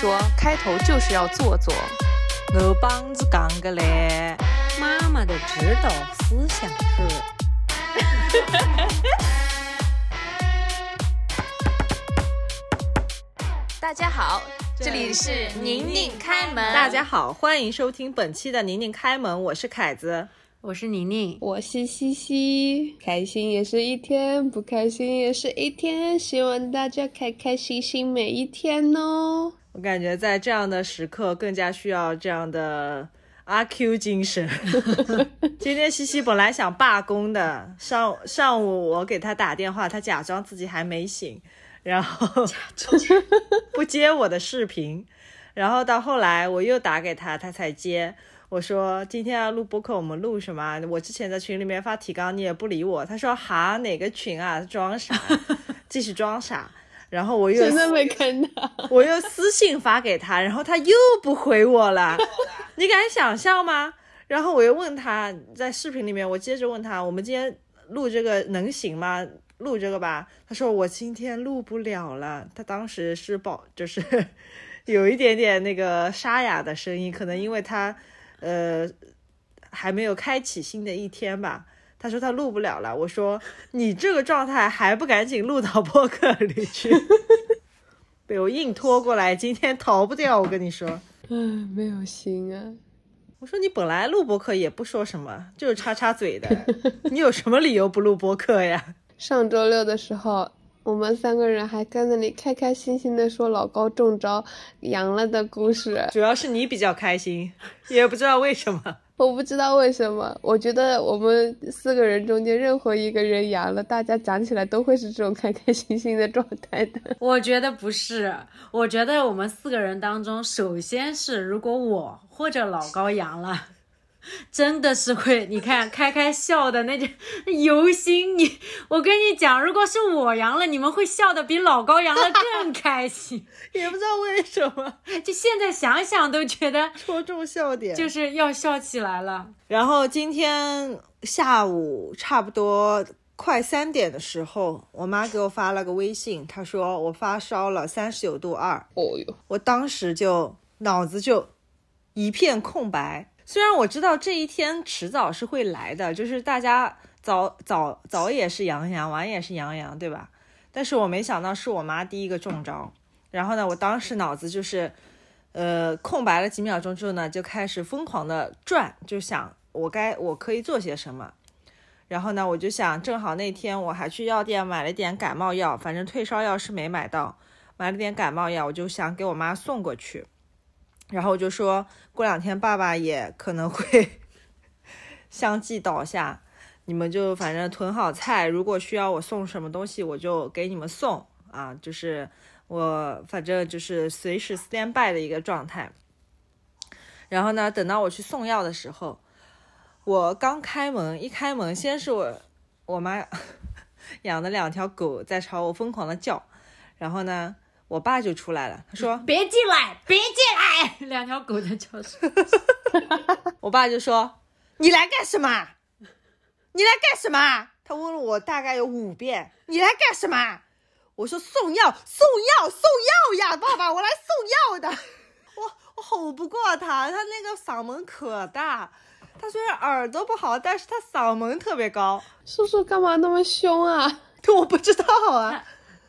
说开头就是要做作。我帮子讲个嘞，妈妈的指导思想是。大家好，这里是宁宁开门。大家好，欢迎收听本期的宁宁开门，我是凯子。我是宁宁，我是西西，开心也是一天，不开心也是一天，希望大家开开心心每一天哦。我感觉在这样的时刻，更加需要这样的阿 Q 精神。今天西西本来想罢工的，上上午我给他打电话，他假装自己还没醒，然后 不接我的视频，然后到后来我又打给他，他才接。我说今天要录播客，我们录什么？我之前在群里面发提纲，你也不理我。他说哈哪个群啊？装傻，继续装傻。然后我又真的没看到，我又私信发给他，然后他又不回我了。你敢想象吗？然后我又问他在视频里面，我接着问他，我们今天录这个能行吗？录这个吧。他说我今天录不了了。他当时是保，就是有一点点那个沙哑的声音，可能因为他。呃，还没有开启新的一天吧？他说他录不了了。我说你这个状态还不赶紧录到播客里去？被我硬拖过来，今天逃不掉。我跟你说，嗯，没有心啊。我说你本来录播客也不说什么，就是插插嘴的。你有什么理由不录播客呀？上周六的时候。我们三个人还在那里开开心心的说老高中招阳了的故事，主要是你比较开心，也不知道为什么。我不知道为什么，我觉得我们四个人中间任何一个人阳了，大家讲起来都会是这种开开心心的状态的。我觉得不是，我觉得我们四个人当中，首先是如果我或者老高阳了。真的是会，你看开开笑的那种由心。你，我跟你讲，如果是我阳了，你们会笑的比老高阳了更开心，也不知道为什么，就现在想想都觉得戳中笑点，就是要笑起来了。然后今天下午差不多快三点的时候，我妈给我发了个微信，她说我发烧了，三十九度二。哦哟，我当时就脑子就一片空白。虽然我知道这一天迟早是会来的，就是大家早早早也是阳阳，晚也是阳阳，对吧？但是我没想到是我妈第一个中招。然后呢，我当时脑子就是，呃，空白了几秒钟之后呢，就开始疯狂的转，就想我该我可以做些什么。然后呢，我就想，正好那天我还去药店买了点感冒药，反正退烧药是没买到，买了点感冒药，我就想给我妈送过去。然后我就说过两天爸爸也可能会 相继倒下，你们就反正囤好菜，如果需要我送什么东西，我就给你们送啊。就是我反正就是随时 stand by 的一个状态。然后呢，等到我去送药的时候，我刚开门，一开门，先是我我妈 养的两条狗在朝我疯狂的叫，然后呢。我爸就出来了，他说：“别进来，别进来！”两条狗在叫声。我爸就说：“你来干什么？你来干什么？”他问了我大概有五遍：“你来干什么？”我说：“送药，送药，送药呀，爸爸，我来送药的。”我我吼不过他，他那个嗓门可大。他虽然耳朵不好，但是他嗓门特别高。叔叔干嘛那么凶啊？我不知道啊。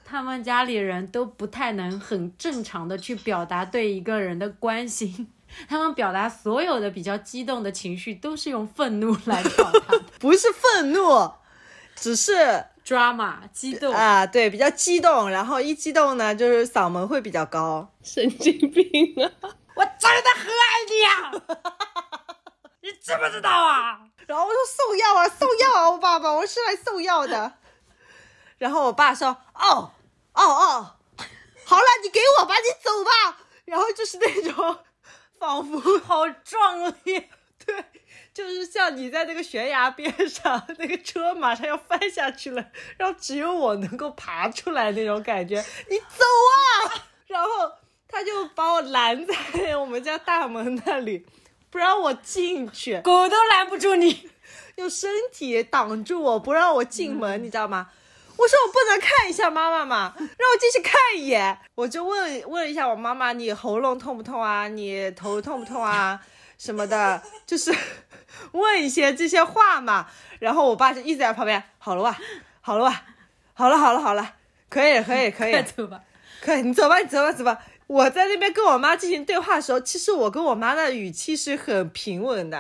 他们家里人都不太能很正常的去表达对一个人的关心，他们表达所有的比较激动的情绪都是用愤怒来表达，不是愤怒，只是 drama 激动啊，对，比较激动，然后一激动呢，就是嗓门会比较高，神经病啊！我真的很爱你啊，你知不知道啊？然后我说送药啊，送药啊，我爸爸，我是来送药的。然后我爸说，哦。哦哦，好了，你给我吧，你走吧。然后就是那种，仿佛 好壮烈，对，就是像你在那个悬崖边上，那个车马上要翻下去了，然后只有我能够爬出来那种感觉。你走啊！然后他就把我拦在我们家大门那里，不让我进去，狗都拦不住你，用身体挡住我不让我进门，你知道吗？我说我不能看一下妈妈吗？让我进去看一眼。我就问问一下我妈妈，你喉咙痛不痛啊？你头痛不痛啊？什么的，就是问一些这些话嘛。然后我爸就一直在旁边，好了吧，好了吧，好了好了好了，可以可以可以快，走吧。可以，你走吧，你走吧，走吧。我在那边跟我妈进行对话的时候，其实我跟我妈的语气是很平稳的，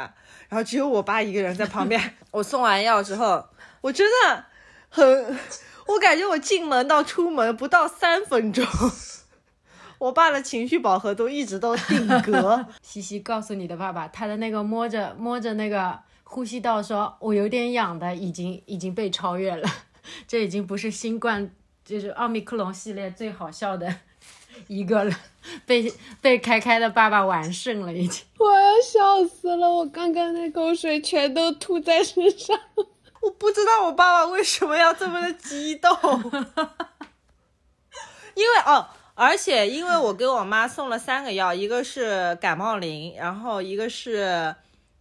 然后只有我爸一个人在旁边。我送完药之后，我真的很，我感觉我进门到出门不到三分钟，我爸的情绪饱和度一直都定格。西西告诉你的爸爸，他的那个摸着摸着那个呼吸道说，我有点痒的，已经已经被超越了，这已经不是新冠，就是奥密克戎系列最好笑的一个了，被被开开的爸爸完胜了已经。我要笑死了！我刚刚那口水全都吐在身上。我不知道我爸爸为什么要这么的激动，因为哦，而且因为我给我妈送了三个药，一个是感冒灵，然后一个是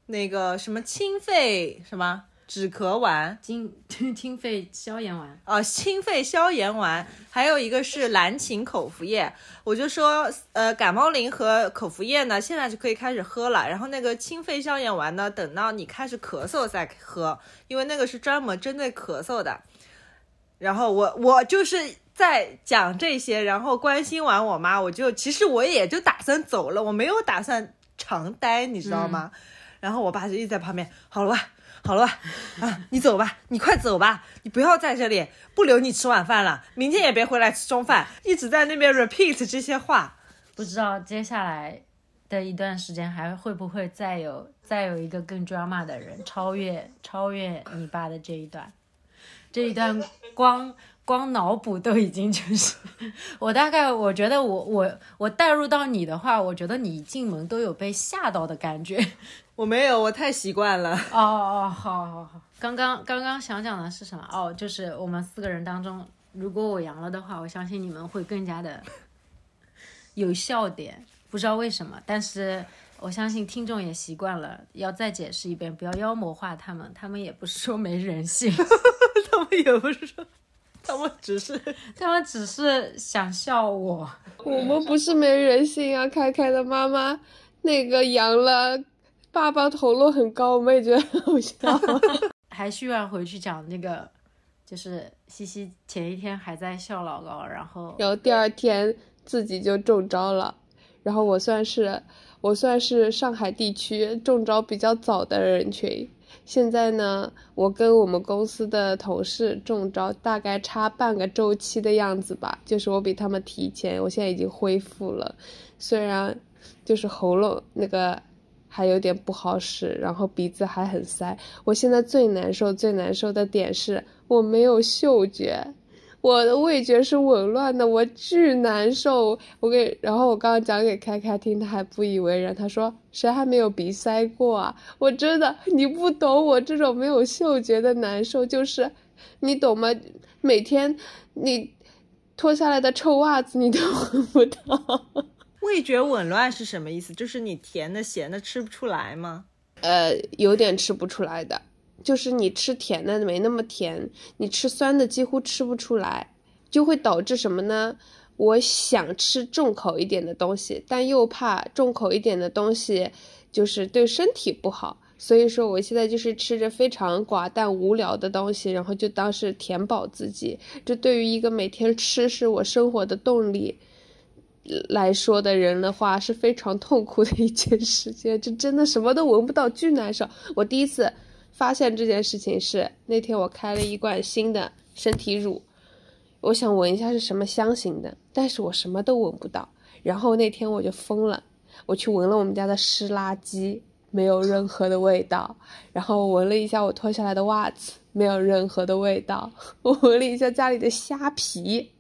那个什么清肺什么止咳丸，清 清肺消炎丸，呃，清肺消炎丸，还有一个是蓝芩口服液。我就说，呃，感冒灵和口服液呢，现在就可以开始喝了。然后那个清肺消炎丸呢，等到你开始咳嗽再喝，因为那个是专门针对咳嗽的。然后我我就是在讲这些，然后关心完我妈，我就其实我也就打算走了，我没有打算长待，你知道吗？然后我爸就一直在旁边，好了吧，好了吧，啊，你走吧，你快走吧，你不要在这里，不留你吃晚饭了，明天也别回来吃中饭，一直在那边 repeat 这些话。不知道接下来的一段时间还会不会再有再有一个更 drama 的人超越超越你爸的这一段，这一段光光脑补都已经就是，我大概我觉得我我我带入到你的话，我觉得你一进门都有被吓到的感觉。我没有，我太习惯了。哦哦，好好好，刚刚刚刚想讲的是什么？哦，就是我们四个人当中，如果我阳了的话，我相信你们会更加的 有笑点，不知道为什么，但是我相信听众也习惯了。要再解释一遍，不要妖魔化他们，他们也不是说没人性，他们也不是说，他们只是 他们只是想笑我。我们不是没人性啊！开开的妈妈那个阳了，爸爸头颅很高，我们也觉得很好笑。还需要回去讲那个，就是西西前一天还在笑老高，然后然后第二天自己就中招了，然后我算是我算是上海地区中招比较早的人群。现在呢，我跟我们公司的同事中招大概差半个周期的样子吧，就是我比他们提前，我现在已经恢复了，虽然就是喉咙那个还有点不好使，然后鼻子还很塞。我现在最难受、最难受的点是我没有嗅觉，我的味觉是紊乱的，我巨难受。我给，然后我刚刚讲给开开听，他还不以为然，他说谁还没有鼻塞过啊？我真的，你不懂我这种没有嗅觉的难受，就是你懂吗？每天你脱下来的臭袜子你都 闻不到。味觉紊乱是什么意思？就是你甜的、咸的吃不出来吗？呃，有点吃不出来的，就是你吃甜的没那么甜，你吃酸的几乎吃不出来，就会导致什么呢？我想吃重口一点的东西，但又怕重口一点的东西就是对身体不好，所以说我现在就是吃着非常寡淡无聊的东西，然后就当是填饱自己。这对于一个每天吃是我生活的动力。来说的人的话是非常痛苦的一件事情，这真的什么都闻不到，巨难受。我第一次发现这件事情是那天我开了一罐新的身体乳，我想闻一下是什么香型的，但是我什么都闻不到。然后那天我就疯了，我去闻了我们家的湿垃圾，没有任何的味道。然后我闻了一下我脱下来的袜子，没有任何的味道。我闻了一下家里的虾皮，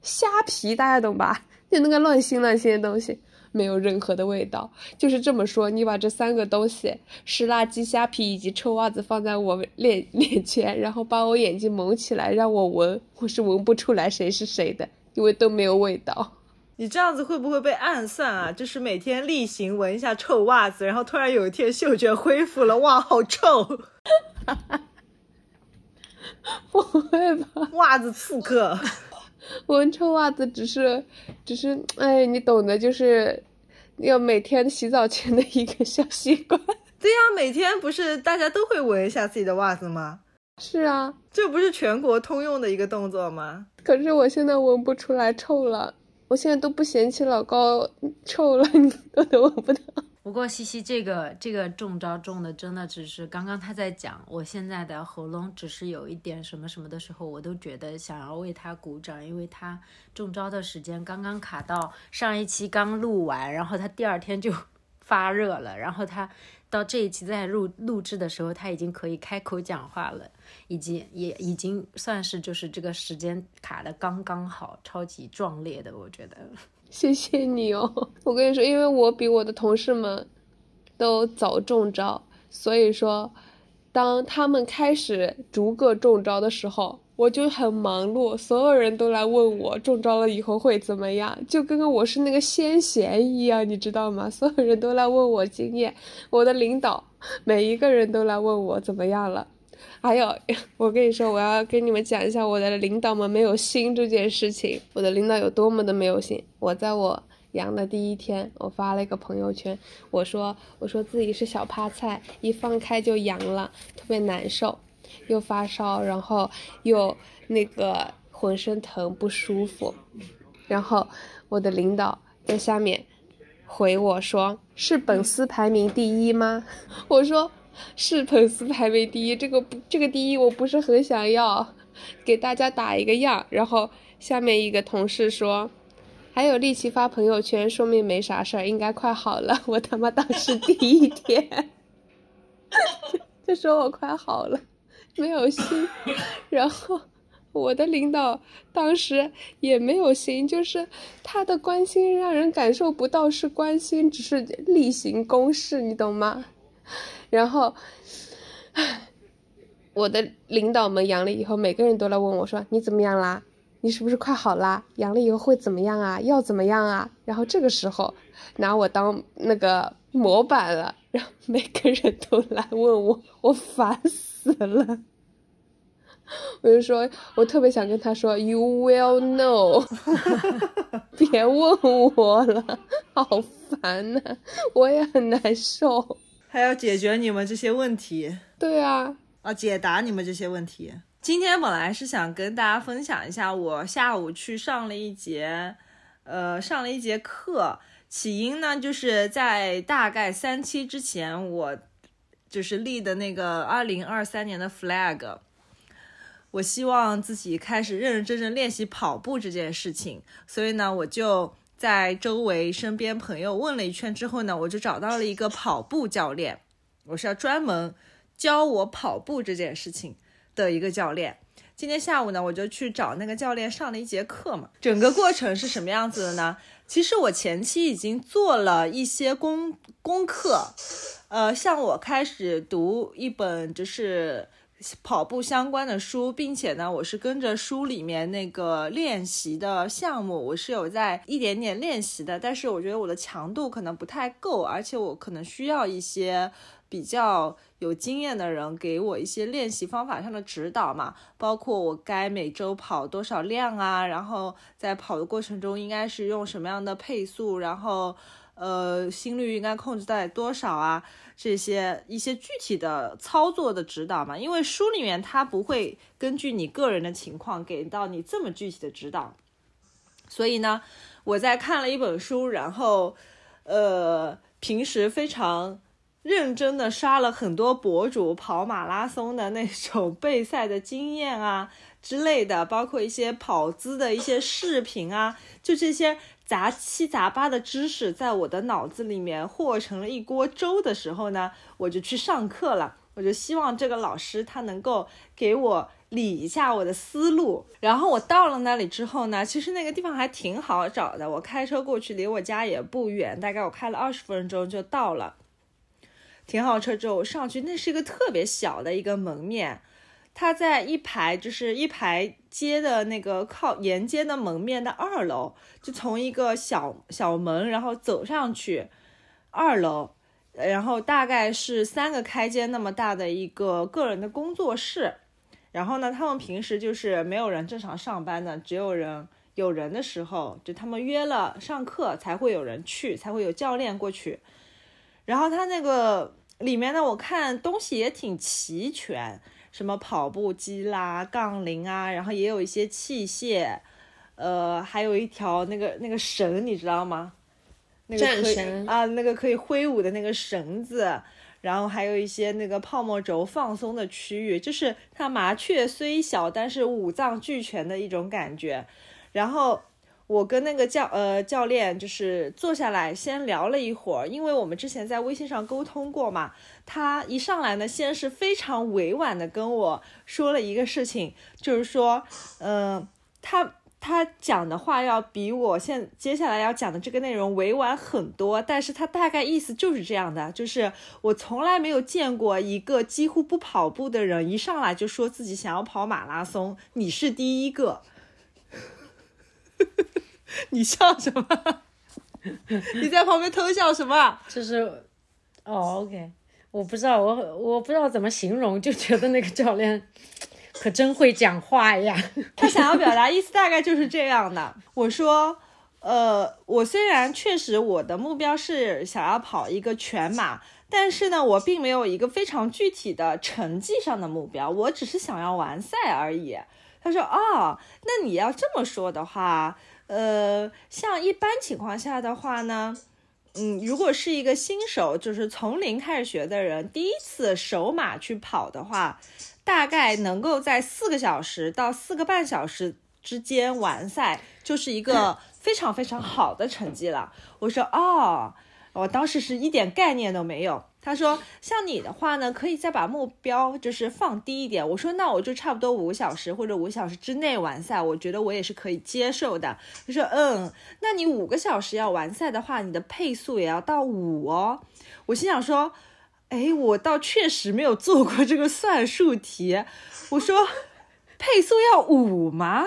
虾皮大家懂吧？就那个乱腥乱腥的东西，没有任何的味道。就是这么说，你把这三个东西——湿垃圾、虾皮以及臭袜子——放在我脸脸前，然后把我眼睛蒙起来让我闻，我是闻不出来谁是谁的，因为都没有味道。你这样子会不会被暗算啊？就是每天例行闻一下臭袜子，然后突然有一天嗅觉恢复了，哇，好臭！不会吧？袜子刺客，闻臭袜子只是，只是，哎，你懂的，就是要每天洗澡前的一个小习惯。对呀，每天不是大家都会闻一下自己的袜子吗？是啊，这不是全国通用的一个动作吗？可是我现在闻不出来臭了，我现在都不嫌弃老高臭了，你都 都闻不到。不过西西这个这个中招中的真的只是刚刚他在讲，我现在的喉咙只是有一点什么什么的时候，我都觉得想要为他鼓掌，因为他中招的时间刚刚卡到上一期刚录完，然后他第二天就 发热了，然后他到这一期在录录制的时候，他已经可以开口讲话了，以及也已经算是就是这个时间卡的刚刚好，超级壮烈的，我觉得。谢谢你哦，我跟你说，因为我比我的同事们都早中招，所以说，当他们开始逐个中招的时候，我就很忙碌，所有人都来问我中招了以后会怎么样，就跟我是那个先贤一样，你知道吗？所有人都来问我经验，我的领导每一个人都来问我怎么样了。还有，我跟你说，我要跟你们讲一下我的领导们没有心这件事情。我的领导有多么的没有心。我在我阳的第一天，我发了一个朋友圈，我说我说自己是小趴菜，一放开就阳了，特别难受，又发烧，然后又那个浑身疼不舒服。然后我的领导在下面回我说：“是本司排名第一吗？” 我说。是粉丝排名第一，这个不，这个第一我不是很想要，给大家打一个样。然后下面一个同事说，还有力气发朋友圈，说明没啥事儿，应该快好了。我他妈当时第一天就说我快好了，没有心。然后我的领导当时也没有心，就是他的关心让人感受不到是关心，只是例行公事，你懂吗？然后，我的领导们阳了以后，每个人都来问我说：“你怎么样啦？你是不是快好啦？阳了以后会怎么样啊？要怎么样啊？”然后这个时候拿我当那个模板了，然后每个人都来问我，我烦死了。我就说，我特别想跟他说：“You will know。”别问我了，好烦呐，我也很难受。还要解决你们这些问题，对啊，啊，解答你们这些问题。今天本来是想跟大家分享一下，我下午去上了一节，呃，上了一节课。起因呢，就是在大概三期之前，我就是立的那个二零二三年的 flag，我希望自己开始认认真真练习跑步这件事情，所以呢，我就。在周围身边朋友问了一圈之后呢，我就找到了一个跑步教练，我是要专门教我跑步这件事情的一个教练。今天下午呢，我就去找那个教练上了一节课嘛。整个过程是什么样子的呢？其实我前期已经做了一些功功课，呃，像我开始读一本就是。跑步相关的书，并且呢，我是跟着书里面那个练习的项目，我是有在一点点练习的。但是我觉得我的强度可能不太够，而且我可能需要一些比较有经验的人给我一些练习方法上的指导嘛，包括我该每周跑多少量啊，然后在跑的过程中应该是用什么样的配速，然后呃心率应该控制在多少啊。这些一些具体的操作的指导嘛，因为书里面它不会根据你个人的情况给到你这么具体的指导，所以呢，我在看了一本书，然后，呃，平时非常认真的刷了很多博主跑马拉松的那种备赛的经验啊之类的，包括一些跑姿的一些视频啊，就这些。杂七杂八的知识在我的脑子里面和成了一锅粥的时候呢，我就去上课了。我就希望这个老师他能够给我理一下我的思路。然后我到了那里之后呢，其实那个地方还挺好找的，我开车过去离我家也不远，大概我开了二十分钟就到了。停好车之后我上去，那是一个特别小的一个门面。它在一排，就是一排街的那个靠沿街的门面的二楼，就从一个小小门，然后走上去二楼，然后大概是三个开间那么大的一个个人的工作室。然后呢，他们平时就是没有人正常上班的，只有人有人的时候，就他们约了上课才会有人去，才会有教练过去。然后他那个里面呢，我看东西也挺齐全，什么跑步机啦、杠铃啊，然后也有一些器械，呃，还有一条那个那个绳，你知道吗？那个可以战绳啊，那个可以挥舞的那个绳子，然后还有一些那个泡沫轴放松的区域，就是它麻雀虽小，但是五脏俱全的一种感觉。然后我跟那个教呃教练就是坐下来先聊了一会儿，因为我们之前在微信上沟通过嘛。他一上来呢，先是非常委婉的跟我说了一个事情，就是说，嗯、他他讲的话要比我现接下来要讲的这个内容委婉很多，但是他大概意思就是这样的，就是我从来没有见过一个几乎不跑步的人一上来就说自己想要跑马拉松，你是第一个。你笑什么？你在旁边偷笑什么？就是，哦，OK，我不知道，我我不知道怎么形容，就觉得那个教练 可真会讲话呀。他想要表达意思大概就是这样的。我说，呃，我虽然确实我的目标是想要跑一个全马，但是呢，我并没有一个非常具体的成绩上的目标，我只是想要完赛而已。他说，哦，那你要这么说的话，呃，像一般情况下的话呢。嗯，如果是一个新手，就是从零开始学的人，第一次手马去跑的话，大概能够在四个小时到四个半小时之间完赛，就是一个 非常非常好的成绩了。我说哦，我当时是一点概念都没有。他说像你的话呢，可以再把目标就是放低一点。我说那我就差不多五个小时或者五个小时之内完赛，我觉得我也是可以接受的。他说嗯，那你五个小时要完赛的话，你的配速也要到五哦。我心想说。哎，我倒确实没有做过这个算术题。我说，配速要五吗？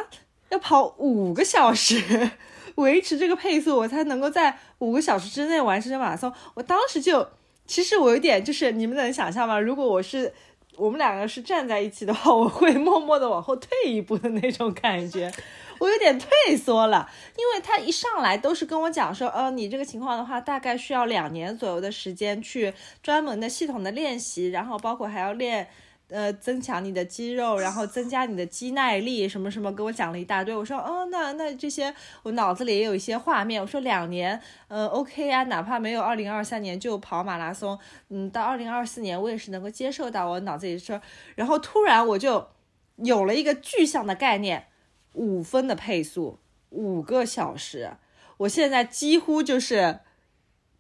要跑五个小时，维持这个配速，我才能够在五个小时之内完成马拉松。我当时就，其实我有点就是，你们能想象吗？如果我是我们两个是站在一起的话，我会默默的往后退一步的那种感觉。我有点退缩了，因为他一上来都是跟我讲说，呃，你这个情况的话，大概需要两年左右的时间去专门的系统的练习，然后包括还要练，呃，增强你的肌肉，然后 增加你的肌耐力，什么什么，跟我讲了一大堆。我说，哦，那那这些我脑子里也有一些画面。我说两年，呃，OK 啊，哪怕没有二零二三年就跑马拉松，嗯，到二零二四年我也是能够接受到。我脑子里说，然后突然我就有了一个具象的概念。五分的配速，五个小时，我现在几乎就是，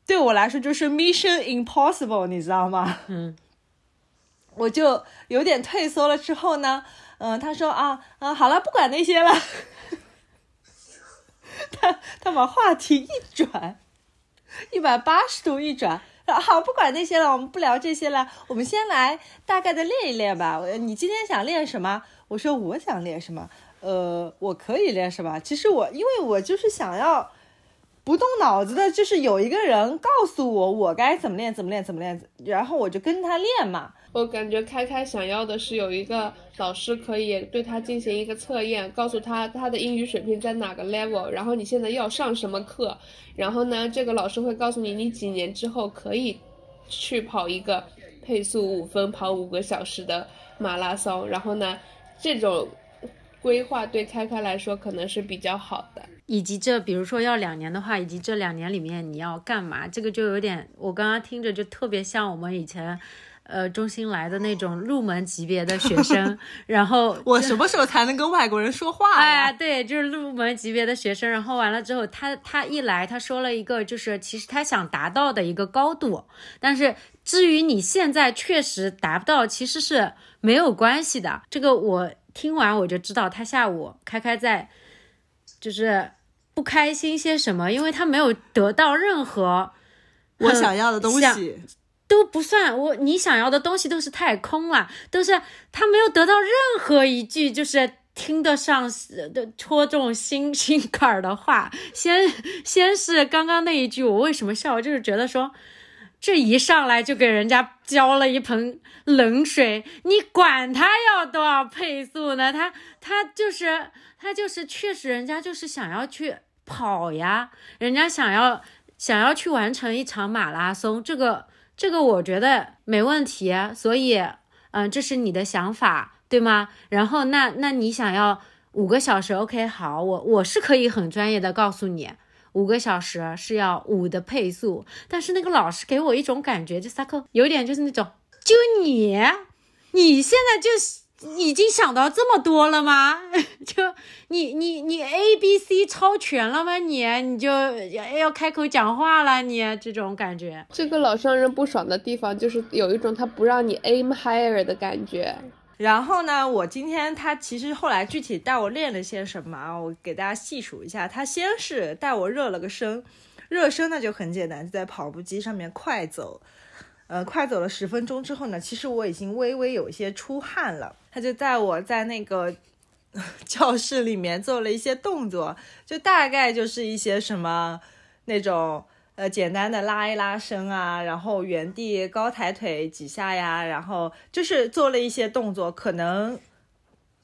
对我来说就是 Mission Impossible，你知道吗？嗯，我就有点退缩了。之后呢，嗯、他说啊啊，好了，不管那些了。他他把话题一转，一百八十度一转。好，不管那些了，我们不聊这些了，我们先来大概的练一练吧。你今天想练什么？我说我想练什么。呃，我可以练是吧？其实我，因为我就是想要不动脑子的，就是有一个人告诉我我该怎么练，怎么练，怎么练，然后我就跟他练嘛。我感觉开开想要的是有一个老师可以对他进行一个测验，告诉他他的英语水平在哪个 level，然后你现在要上什么课，然后呢，这个老师会告诉你你几年之后可以去跑一个配速五分、跑五个小时的马拉松，然后呢，这种。规划对开开来说可能是比较好的，以及这比如说要两年的话，以及这两年里面你要干嘛，这个就有点，我刚刚听着就特别像我们以前，呃，中心来的那种入门级别的学生，然后我什么时候才能跟外国人说话呀？哎，对，就是入门级别的学生，然后完了之后，他他一来，他说了一个就是其实他想达到的一个高度，但是至于你现在确实达不到，其实是没有关系的，这个我。听完我就知道他下午开开在，就是不开心些什么，因为他没有得到任何我想要的东西，都不算我你想要的东西都是太空了，都是他没有得到任何一句就是听得上的戳中心心坎儿的话。先先是刚刚那一句，我为什么笑？我就是觉得说。这一上来就给人家浇了一盆冷水，你管他要多少配速呢？他他就是他就是确实人家就是想要去跑呀，人家想要想要去完成一场马拉松，这个这个我觉得没问题，所以嗯，这是你的想法对吗？然后那那你想要五个小时，OK，好，我我是可以很专业的告诉你。五个小时是要五的配速，但是那个老师给我一种感觉，就萨克有点就是那种，就你，你现在就已经想到这么多了吗？就你你你 A B C 超全了吗？你你就要要开口讲话了，你这种感觉。这个老让人不爽的地方就是有一种他不让你 aim higher 的感觉。然后呢，我今天他其实后来具体带我练了些什么啊？我给大家细数一下。他先是带我热了个身，热身呢就很简单，就在跑步机上面快走，呃，快走了十分钟之后呢，其实我已经微微有一些出汗了。他就带我在那个 教室里面做了一些动作，就大概就是一些什么那种。呃，简单的拉一拉伸啊，然后原地高抬腿几下呀，然后就是做了一些动作，可能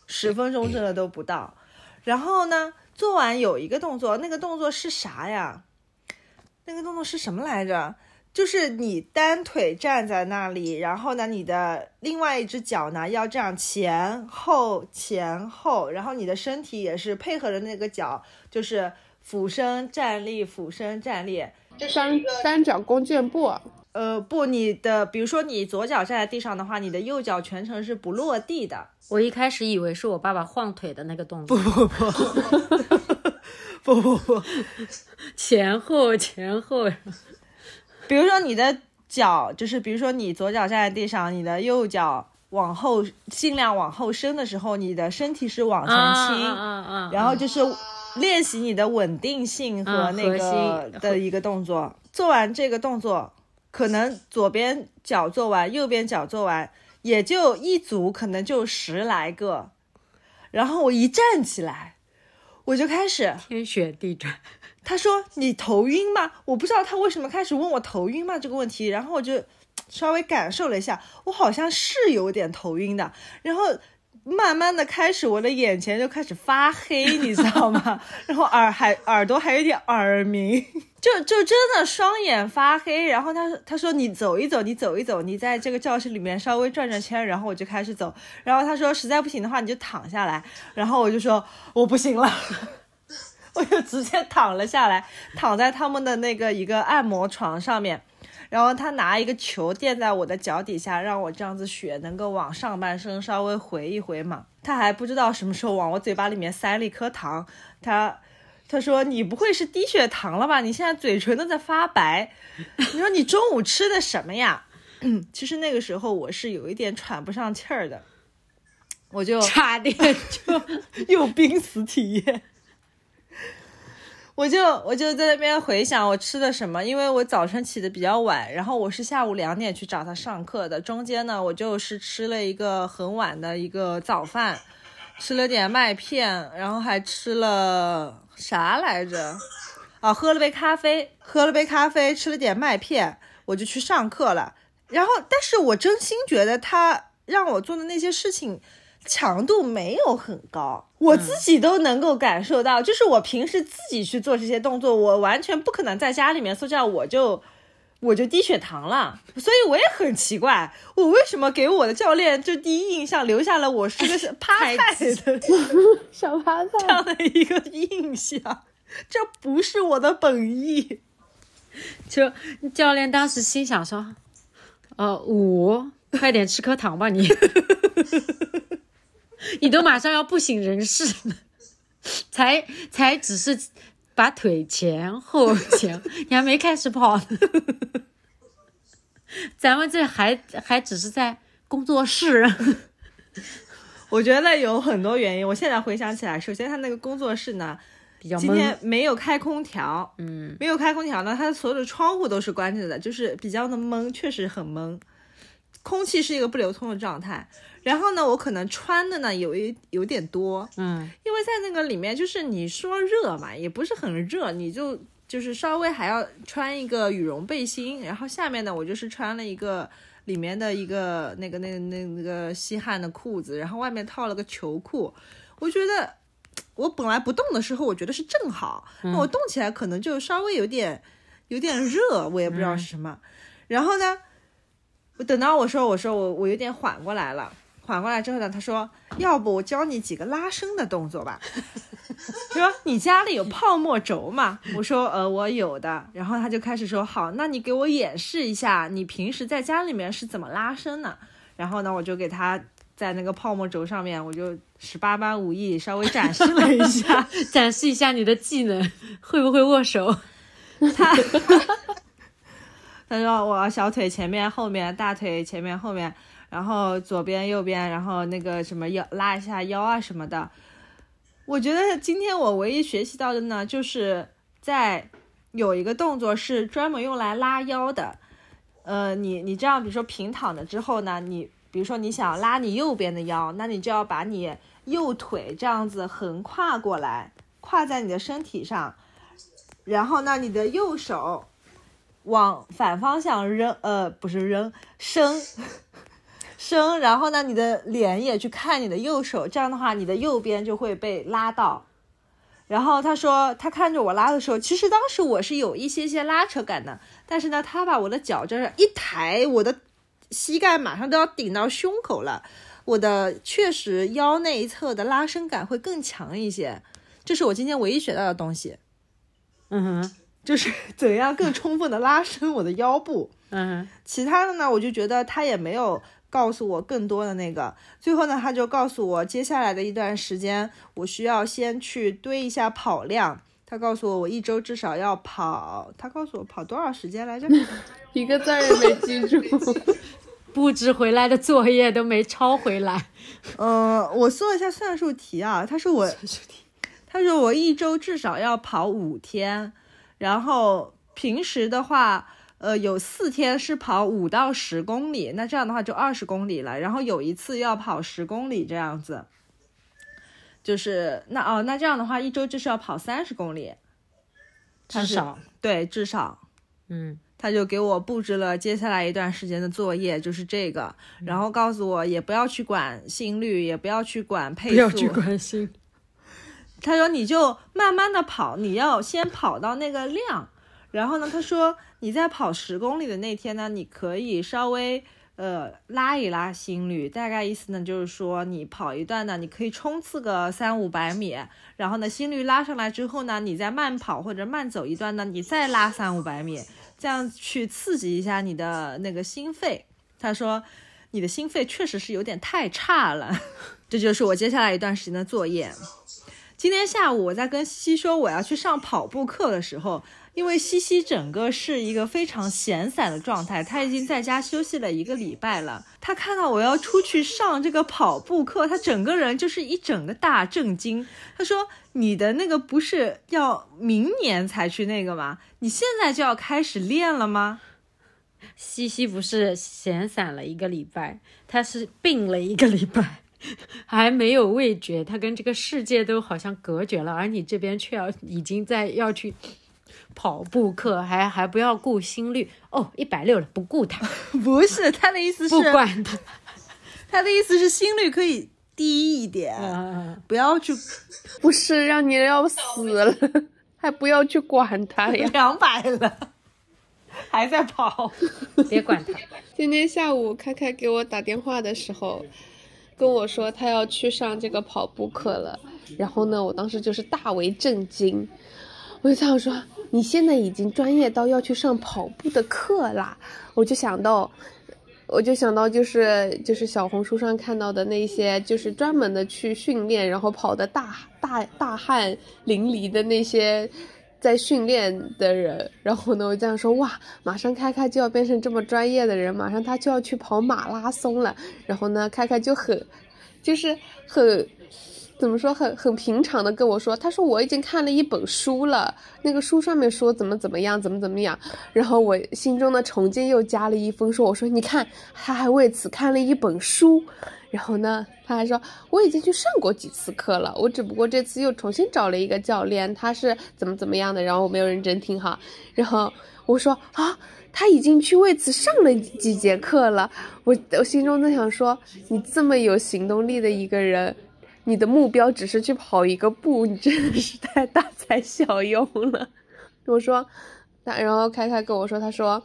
十分钟真的都不到。然后呢，做完有一个动作，那个动作是啥呀？那个动作是什么来着？就是你单腿站在那里，然后呢，你的另外一只脚呢要这样前后前后，然后你的身体也是配合着那个脚，就是俯身站立，俯身站立。单单脚弓箭步，呃不，你的比如说你左脚站在地上的话，你的右脚全程是不落地的。我一开始以为是我爸爸晃腿的那个动作，不不不，不 不不，前后前后。比如说你的脚就是，比如说你左脚站在地上，你的右脚往后尽量往后伸的时候，你的身体是往前倾，然后就是。练习你的稳定性和那个的一个动作，做完这个动作，可能左边脚做完，右边脚做完，也就一组，可能就十来个。然后我一站起来，我就开始天旋地转。他说：“你头晕吗？”我不知道他为什么开始问我头晕吗这个问题。然后我就稍微感受了一下，我好像是有点头晕的。然后。慢慢的开始，我的眼前就开始发黑，你知道吗？然后耳还耳朵还有点耳鸣，就就真的双眼发黑。然后他他说你走一走，你走一走，你在这个教室里面稍微转转圈。然后我就开始走。然后他说实在不行的话，你就躺下来。然后我就说我不行了，我就直接躺了下来，躺在他们的那个一个按摩床上面。然后他拿一个球垫在我的脚底下，让我这样子血能够往上半身稍微回一回嘛。他还不知道什么时候往我嘴巴里面塞了一颗糖。他他说你不会是低血糖了吧？你现在嘴唇都在发白。你说你中午吃的什么呀？其实那个时候我是有一点喘不上气儿的，我就差点就 有濒死体验。我就我就在那边回想我吃的什么，因为我早晨起的比较晚，然后我是下午两点去找他上课的，中间呢我就是吃了一个很晚的一个早饭，吃了点麦片，然后还吃了啥来着？啊，喝了杯咖啡，喝了杯咖啡，吃了点麦片，我就去上课了。然后，但是我真心觉得他让我做的那些事情。强度没有很高，我自己都能够感受到。就是我平时自己去做这些动作，我完全不可能在家里面说这样我就我就低血糖了。所以我也很奇怪，我为什么给我的教练就第一印象留下了我是个 趴菜的 小趴菜这样的一个印象？这不是我的本意。就教练当时心想说：“呃，五，快点吃颗糖吧，你。” 你都马上要不省人事了，才才只是把腿前后前，你还没开始跑，咱们这还还只是在工作室。我觉得有很多原因，我现在回想起来，首先他那个工作室呢，比较今天没有开空调，嗯，没有开空调呢，它所有的窗户都是关着的，就是比较的闷，确实很闷，空气是一个不流通的状态。然后呢，我可能穿的呢有一有点多，嗯，因为在那个里面，就是你说热嘛，也不是很热，你就就是稍微还要穿一个羽绒背心，然后下面呢我就是穿了一个里面的一个那个那个那那个吸汗的裤子，然后外面套了个球裤。我觉得我本来不动的时候，我觉得是正好，那我动起来可能就稍微有点有点热，我也不知道是什么。然后呢，我等到我说我说我我有点缓过来了。缓过来之后呢，他说：“要不我教你几个拉伸的动作吧？”他 说：“你家里有泡沫轴吗？”我说：“呃，我有的。”然后他就开始说：“好，那你给我演示一下，你平时在家里面是怎么拉伸呢？”然后呢，我就给他在那个泡沫轴上面，我就十八般武艺稍微展示了一下，展示一下你的技能，会不会握手？他他说：“我小腿前面、后面，大腿前面、后面。”然后左边右边，然后那个什么腰拉一下腰啊什么的。我觉得今天我唯一学习到的呢，就是在有一个动作是专门用来拉腰的。呃，你你这样，比如说平躺着之后呢，你比如说你想拉你右边的腰，那你就要把你右腿这样子横跨过来，跨在你的身体上，然后呢，你的右手往反方向扔，呃，不是扔，伸。伸，然后呢，你的脸也去看你的右手，这样的话，你的右边就会被拉到。然后他说，他看着我拉的时候，其实当时我是有一些些拉扯感的，但是呢，他把我的脚这样一抬，我的膝盖马上都要顶到胸口了，我的确实腰那一侧的拉伸感会更强一些，这是我今天唯一学到的东西。嗯哼，就是怎样更充分的拉伸我的腰部。嗯，其他的呢，我就觉得他也没有。告诉我更多的那个，最后呢，他就告诉我接下来的一段时间，我需要先去堆一下跑量。他告诉我，我一周至少要跑。他告诉我跑多少时间来着？一个字也没记住，布置回来的作业都没抄回来。嗯，我做了一下算术题啊。他说我，他说我一周至少要跑五天，然后平时的话。呃，有四天是跑五到十公里，那这样的话就二十公里了。然后有一次要跑十公里这样子，就是那哦，那这样的话一周就是要跑三十公里，至少对，至少，嗯，他就给我布置了接下来一段时间的作业，就是这个，然后告诉我也不要去管心率，也不要去管配速，不要去关心。他说你就慢慢的跑，你要先跑到那个量。然后呢，他说你在跑十公里的那天呢，你可以稍微呃拉一拉心率，大概意思呢就是说你跑一段呢，你可以冲刺个三五百米，然后呢心率拉上来之后呢，你再慢跑或者慢走一段呢，你再拉三五百米，这样去刺激一下你的那个心肺。他说你的心肺确实是有点太差了，这就是我接下来一段时间的作业。今天下午我在跟西说我要去上跑步课的时候。因为西西整个是一个非常闲散的状态，他已经在家休息了一个礼拜了。他看到我要出去上这个跑步课，他整个人就是一整个大震惊。他说：“你的那个不是要明年才去那个吗？你现在就要开始练了吗？”西西不是闲散了一个礼拜，他是病了一个礼拜，还没有味觉，他跟这个世界都好像隔绝了，而你这边却要已经在要去。跑步课还还不要顾心率。哦，一百六了不顾他，不是他的意思是不管他，他的意思是心率可以低一点，不要去，不是让你要死了，还不要去管他呀，两百了，还在跑，别管他。今天下午开开给我打电话的时候，跟我说他要去上这个跑步课了，然后呢，我当时就是大为震惊。我就想说，你现在已经专业到要去上跑步的课啦，我就想到，我就想到就是就是小红书上看到的那些，就是专门的去训练，然后跑的大大大汗淋漓的那些在训练的人，然后呢，我这样说，哇，马上开开就要变成这么专业的人，马上他就要去跑马拉松了，然后呢，开开就很，就是很。怎么说很很平常的跟我说，他说我已经看了一本书了，那个书上面说怎么怎么样，怎么怎么样，然后我心中的崇敬又加了一分，说我说你看他还为此看了一本书，然后呢他还说我已经去上过几次课了，我只不过这次又重新找了一个教练，他是怎么怎么样的，然后我没有认真听哈，然后我说啊。他已经去为此上了几节课了，我我心中在想说，你这么有行动力的一个人，你的目标只是去跑一个步，你真的是太大材小用了。我说，然后开开跟我说，他说，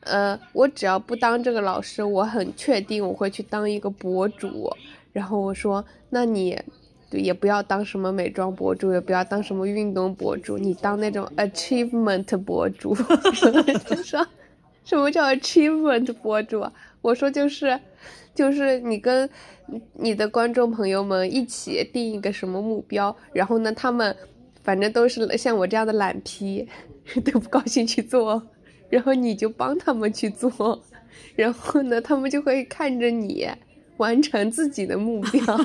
呃，我只要不当这个老师，我很确定我会去当一个博主。然后我说，那你。也不要当什么美妆博主，也不要当什么运动博主，你当那种 achievement 博主。他说，什么叫 achievement 博主啊？我说就是，就是你跟你的观众朋友们一起定一个什么目标，然后呢，他们反正都是像我这样的懒批，都不高兴去做，然后你就帮他们去做，然后呢，他们就会看着你。完成自己的目标，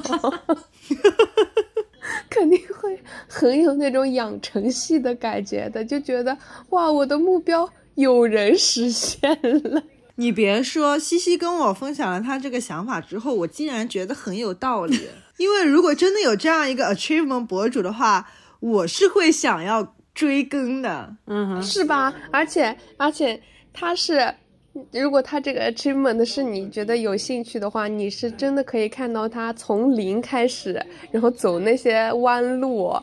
肯定会很有那种养成系的感觉的，就觉得哇，我的目标有人实现了。你别说，西西跟我分享了他这个想法之后，我竟然觉得很有道理。因为如果真的有这样一个 achievement 博主的话，我是会想要追更的，嗯，是吧？而且而且他是。如果他这个 achievement 是你觉得有兴趣的话，你是真的可以看到他从零开始，然后走那些弯路，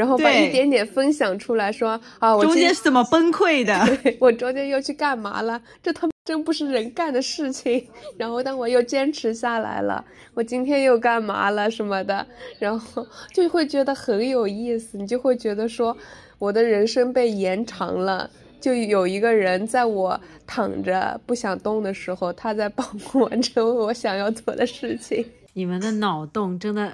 然后把一点点分享出来，说啊，我中间是怎么崩溃的？我中间又去干嘛了？这他妈真不是人干的事情。然后但我又坚持下来了，我今天又干嘛了什么的？然后就会觉得很有意思，你就会觉得说我的人生被延长了。就有一个人在我躺着不想动的时候，他在帮我 完成我想要做的事情。你们的脑洞真的，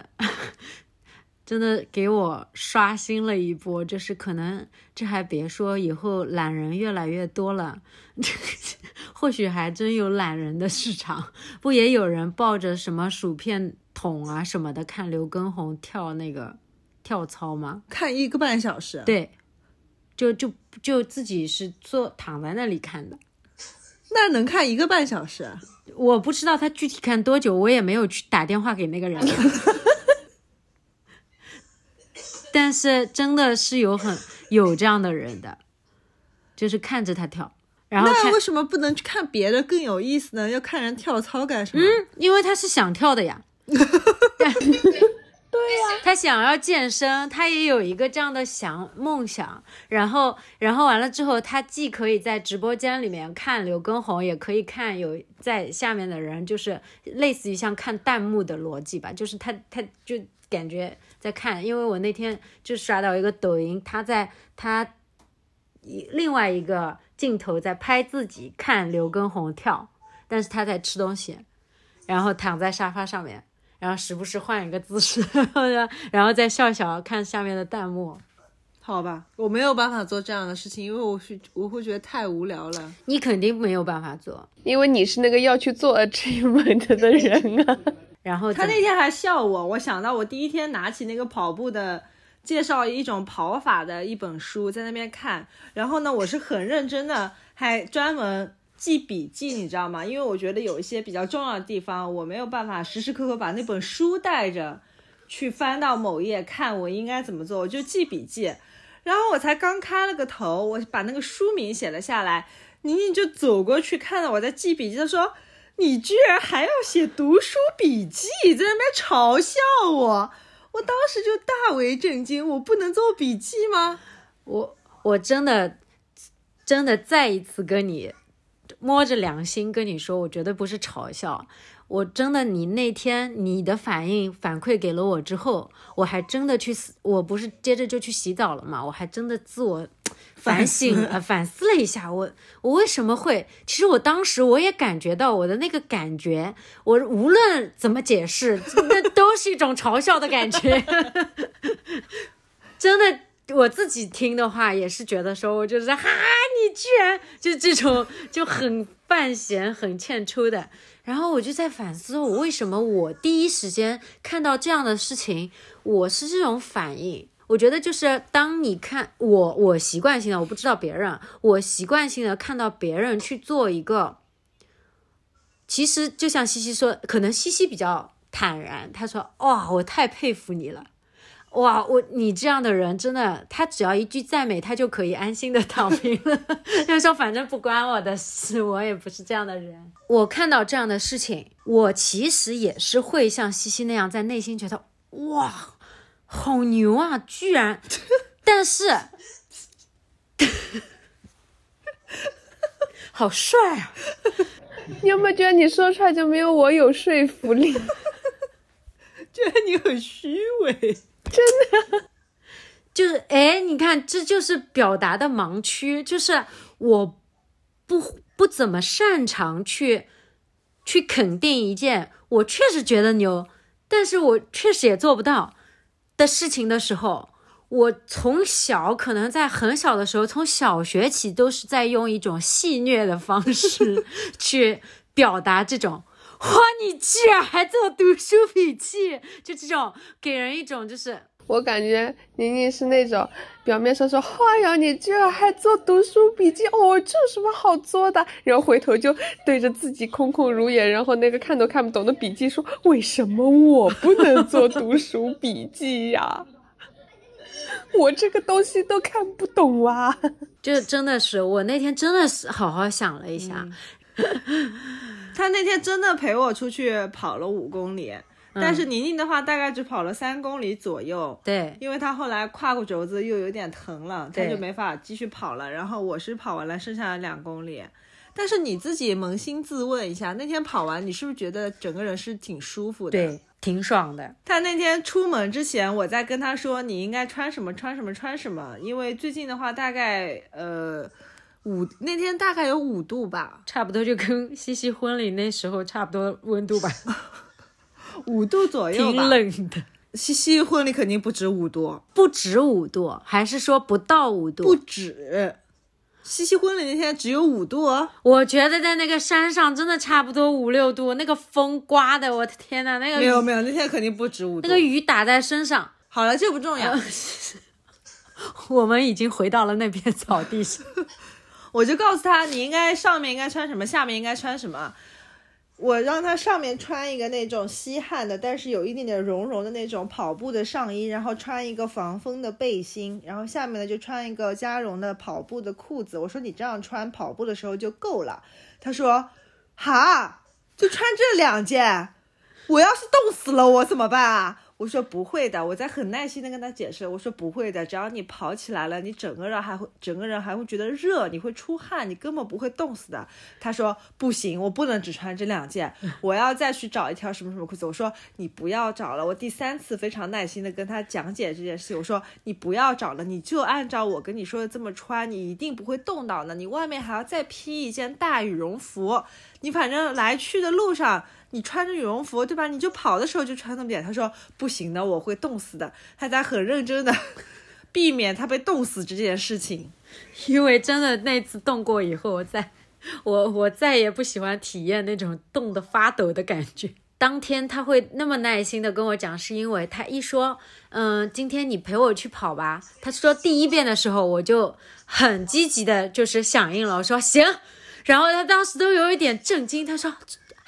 真的给我刷新了一波。就是可能这还别说，以后懒人越来越多了，或许还真有懒人的市场。不也有人抱着什么薯片桶啊什么的看刘畊宏跳那个跳操吗？看一个半小时。对。就就就自己是坐躺在那里看的，那能看一个半小时？我不知道他具体看多久，我也没有去打电话给那个人。但是真的是有很有这样的人的，就是看着他跳，然后那为什么不能去看别的更有意思呢？要看人跳操干什么？嗯，因为他是想跳的呀。对呀，他想要健身，他也有一个这样的想梦想。然后，然后完了之后，他既可以在直播间里面看刘畊宏，也可以看有在下面的人，就是类似于像看弹幕的逻辑吧。就是他，他就感觉在看。因为我那天就刷到一个抖音，他在他一另外一个镜头在拍自己看刘畊宏跳，但是他在吃东西，然后躺在沙发上面。然后时不时换一个姿势，然后再笑笑看下面的弹幕。好吧，我没有办法做这样的事情，因为我是我会觉得太无聊了。你肯定没有办法做，因为你是那个要去做 achievement 的人啊。然后他那天还笑我，我想到我第一天拿起那个跑步的介绍一种跑法的一本书在那边看，然后呢，我是很认真的，还专门。记笔记，你知道吗？因为我觉得有一些比较重要的地方，我没有办法时时刻刻把那本书带着去翻到某页看，我应该怎么做，我就记笔记。然后我才刚开了个头，我把那个书名写了下来，宁宁就走过去看到我在记笔记，她说：“你居然还要写读书笔记，在那边嘲笑我。”我当时就大为震惊，我不能做笔记吗？我我真的真的再一次跟你。摸着良心跟你说，我绝对不是嘲笑，我真的，你那天你的反应反馈给了我之后，我还真的去，我不是接着就去洗澡了嘛，我还真的自我 反省呃反思了一下，我我为什么会？其实我当时我也感觉到我的那个感觉，我无论怎么解释，那 都是一种嘲笑的感觉，真的。我自己听的话也是觉得说，我就是哈，你居然就这种就很犯闲、很欠抽的。然后我就在反思，我为什么我第一时间看到这样的事情，我是这种反应。我觉得就是当你看我，我习惯性的，我不知道别人，我习惯性的看到别人去做一个，其实就像西西说，可能西西比较坦然，他说：“哇，我太佩服你了。”哇，我你这样的人真的，他只要一句赞美，他就可以安心的躺平了。就说反正不关我的事，我也不是这样的人。我看到这样的事情，我其实也是会像西西那样，在内心觉得哇，好牛啊，居然！但是，好帅啊！你有没有觉得你说出来就没有我有说服力？觉得你很虚伪。真的，就是哎，你看，这就是表达的盲区，就是我不不怎么擅长去去肯定一件我确实觉得牛，但是我确实也做不到的事情的时候，我从小可能在很小的时候，从小学起都是在用一种戏谑的方式 去表达这种。哇！你居然还做读书笔记，就这种给人一种就是，我感觉宁宁是那种表面上说，哇呀，你居然还做读书笔记，哦，这有什么好做的？然后回头就对着自己空空如也，然后那个看都看不懂的笔记说，为什么我不能做读书笔记呀？我这个东西都看不懂啊！就 真的是，我那天真的是好好想了一下。他那天真的陪我出去跑了五公里，但是宁宁的话大概只跑了三公里左右。对，因为他后来胯骨轴子又有点疼了，他就没法继续跑了。然后我是跑完了剩下的两公里，但是你自己扪心自问一下，那天跑完你是不是觉得整个人是挺舒服的？对，挺爽的。他那天出门之前，我在跟他说你应该穿什么穿什么穿什么，因为最近的话大概呃。五那天大概有五度吧，差不多就跟西西婚礼那时候差不多温度吧，五度左右挺冷的。西西婚礼肯定不止五度，不止五度，还是说不到五度？不止，西西婚礼那天只有五度。我觉得在那个山上真的差不多五六度，那个风刮的，我的天呐，那个没有没有，那天肯定不止五度。那个雨打在身上。好了，这不重要，我们已经回到了那片草地上。我就告诉他，你应该上面应该穿什么，下面应该穿什么。我让他上面穿一个那种吸汗的，但是有一点点绒绒的那种跑步的上衣，然后穿一个防风的背心，然后下面呢就穿一个加绒的跑步的裤子。我说你这样穿跑步的时候就够了。他说，哈，就穿这两件，我要是冻死了我怎么办啊？我说不会的，我在很耐心的跟他解释。我说不会的，只要你跑起来了，你整个人还会整个人还会觉得热，你会出汗，你根本不会冻死的。他说不行，我不能只穿这两件，我要再去找一条什么什么裤子。我说你不要找了，我第三次非常耐心的跟他讲解这件事情。我说你不要找了，你就按照我跟你说的这么穿，你一定不会冻到的。你外面还要再披一件大羽绒服，你反正来去的路上。你穿着羽绒服，对吧？你就跑的时候就穿那么点。他说不行的，我会冻死的。他在很认真的 避免他被冻死这件事情，因为真的那次冻过以后，我再我我再也不喜欢体验那种冻得发抖的感觉。当天他会那么耐心的跟我讲，是因为他一说，嗯，今天你陪我去跑吧。他说第一遍的时候，我就很积极的，就是响应了，我说行。然后他当时都有一点震惊，他说。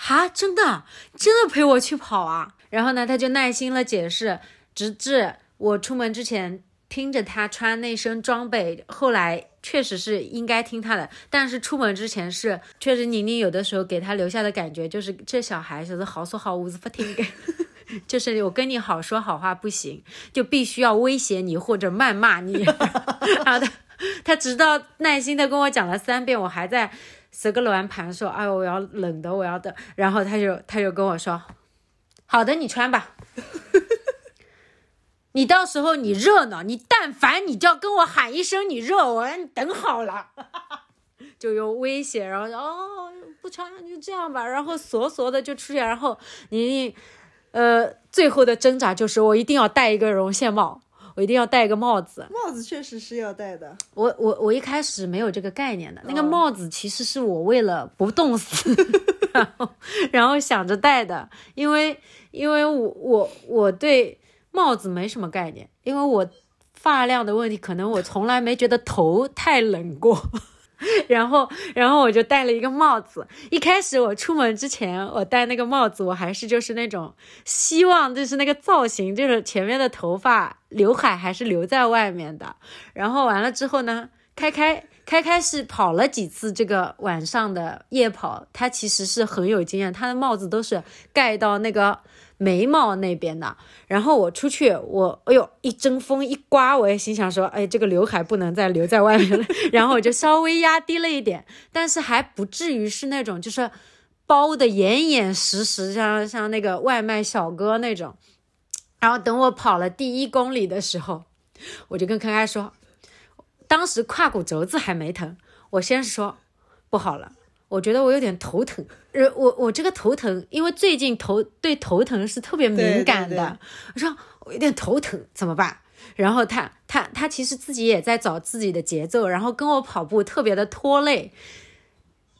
哈，真的，真的陪我去跑啊！然后呢，他就耐心了解释，直至我出门之前听着他穿那身装备，后来确实是应该听他的。但是出门之前是确实，宁宁有的时候给他留下的感觉就是这小孩子好说好无子不听，就是我跟你好说好话不行，就必须要威胁你或者谩骂你。然后他他直到耐心的跟我讲了三遍，我还在。十个轮盘说：“哎呦，我要冷的，我要的。”然后他就他就跟我说：“好的，你穿吧。你到时候你热呢，你但凡你就要跟我喊一声你热，我让你等好了。”就用威胁，然后哦不穿就这样吧，然后索索的就出去。然后你呃最后的挣扎就是我一定要戴一个绒线帽。我一定要戴一个帽子。帽子确实是要戴的。我我我一开始没有这个概念的，那个哦帽子其实是我为了不冻死，然后然后想着戴的，因为因为我我我对帽子没什么概念，因为我发量的问题，可能我从来没觉得头太冷过。然后，然后我就戴了一个帽子。一开始我出门之前，我戴那个帽子，我还是就是那种希望，就是那个造型，就是前面的头发刘海还是留在外面的。然后完了之后呢，开开开开是跑了几次这个晚上的夜跑，他其实是很有经验，他的帽子都是盖到那个眉毛那边的。然后我出去，我哎呦一阵风一刮，我也心想说，哎，这个刘海不能再留在外面了。然后我就稍微压低了一点，但是还不至于是那种就是包的严严实实，像像那个外卖小哥那种。然后等我跑了第一公里的时候，我就跟开开说，当时胯骨轴子还没疼，我先说不好了，我觉得我有点头疼。呃，我我这个头疼，因为最近头对头疼是特别敏感的。我说我有点头疼，怎么办？然后他他他其实自己也在找自己的节奏，然后跟我跑步特别的拖累。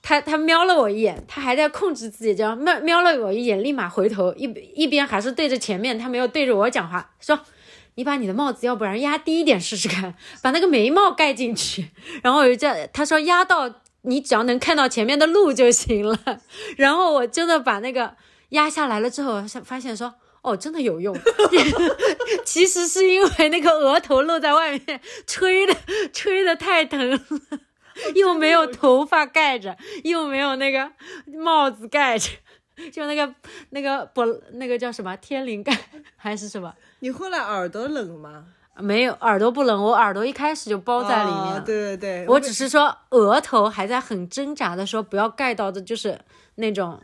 他他瞄了我一眼，他还在控制自己，这样瞄瞄了我一眼，立马回头一一边还是对着前面，他没有对着我讲话，说：“你把你的帽子要不然压低一点试试看，把那个眉毛盖进去。”然后我就叫，他说压到你只要能看到前面的路就行了。然后我真的把那个压下来了之后，发现说。哦，真的有用。其实是因为那个额头露在外面，吹的吹的太疼了。又没有头发盖着，又没有那个帽子盖着，就那个那个不那个叫什么天灵盖还是什么？你后来耳朵冷吗？没有，耳朵不冷，我耳朵一开始就包在里面。哦对对对，我只是说额头还在很挣扎的时候，不要盖到的就是那种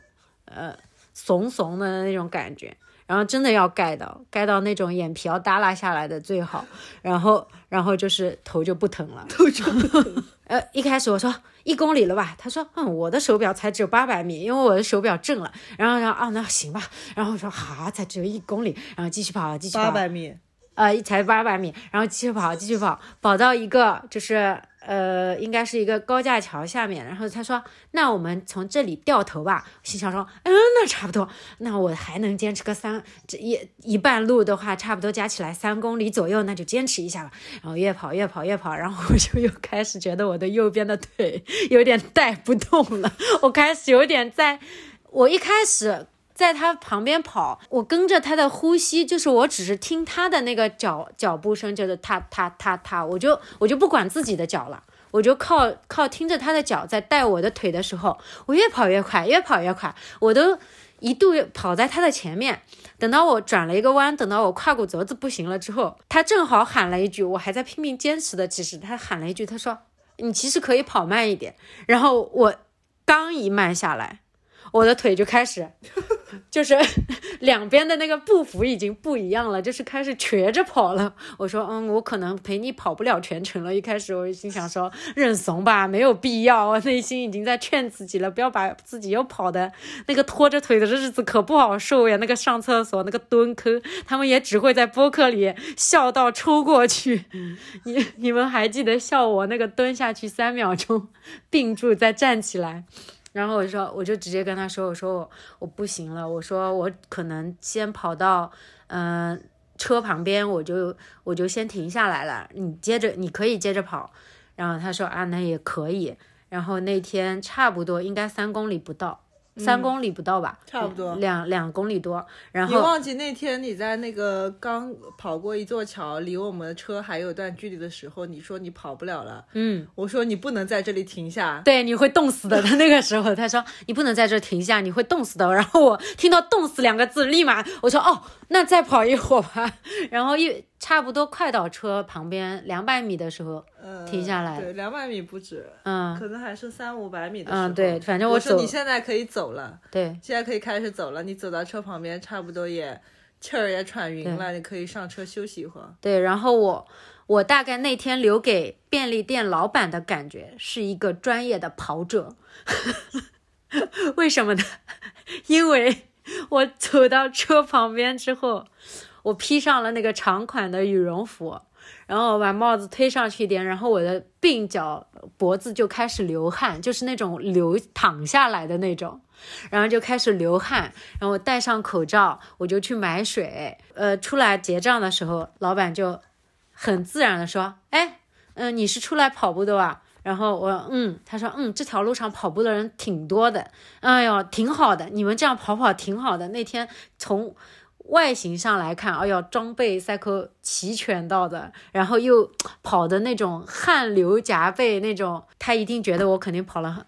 呃怂怂的那种感觉。然后真的要盖到，盖到那种眼皮要耷拉下来的最好。然后，然后就是头就不疼了。头就不疼。呃，一开始我说一公里了吧，他说嗯，我的手表才只有八百米，因为我的手表正了。然后，然后啊，那行吧。然后我说好，才只有一公里，然后继续跑，继续跑。八百米。呃，才八百米，然后继续跑，继续跑，跑到一个就是呃，应该是一个高架桥下面。然后他说：“那我们从这里掉头吧。”心想说：“嗯，那差不多，那我还能坚持个三这一一半路的话，差不多加起来三公里左右，那就坚持一下吧。”然后越跑越跑越跑，然后我就又开始觉得我的右边的腿有点带不动了，我开始有点在，我一开始。在他旁边跑，我跟着他的呼吸，就是我只是听他的那个脚脚步声，就是踏踏踏踏，我就我就不管自己的脚了，我就靠靠听着他的脚在带我的腿的时候，我越跑越快，越跑越快，我都一度跑在他的前面。等到我转了一个弯，等到我胯骨轴子不行了之后，他正好喊了一句，我还在拼命坚持的，其实他喊了一句，他说：“你其实可以跑慢一点。”然后我刚一慢下来。我的腿就开始，就是 两边的那个步幅已经不一样了，就是开始瘸着跑了。我说，嗯，我可能陪你跑不了全程了。一开始我心想说，认怂吧，没有必要。我 内心已经在劝自己了，不要把自己又跑的那个拖着腿的日子可不好受呀。那个上厕所，那个蹲坑，他们也只会在播客里笑到抽过去。你你们还记得笑我那个蹲下去三秒钟，并住再站起来？然后我就说，我就直接跟他说，我说我我不行了，我说我可能先跑到嗯、车旁边，我就我就先停下来了，你接着你可以接着跑。然后他说啊，那也可以。然后那天差不多应该三公里不到。三公里不到吧，嗯差不多两两公里多。然后你忘记那天你在那个刚跑过一座桥，离我们的车还有段距离的时候，你说你跑不了了。嗯，我说你不能在这里停下。对，你会冻死的。他那个时候他说你不能在这停下，你会冻死的。然后我听到“冻死”两个字，立马我说哦，那再跑一会儿吧。然后一差不多快到车旁边两百米的时候，呃，停下来对，两百米不止，嗯，可能还剩三五百米的时候。嗯对反正我我说走你现在可以走了，对，现在可以开始走了。你走到车旁边，差不多也气儿也喘匀了，你可以上车休息一会儿。对，然后我我大概那天留给便利店老板的感觉是一个专业的跑者，为什么呢？因为我走到车旁边之后，我披上了那个长款的羽绒服，然后把帽子推上去一点，然后我的鬓角脖子就开始流汗，就是那种流淌下来的那种，然后就开始流汗，然后我戴上口罩，我就去买水，呃，出来结账的时候，老板就很自然的说，哎，嗯、你是出来跑步的吧？然后我嗯，他说嗯，这条路上跑步的人挺多的，哎呦，挺好的，你们这样跑跑挺好的。那天从外形上来看，哎呀，装备赛扣齐全到的，然后又跑的那种汗流浃背那种，他一定觉得我肯定跑了很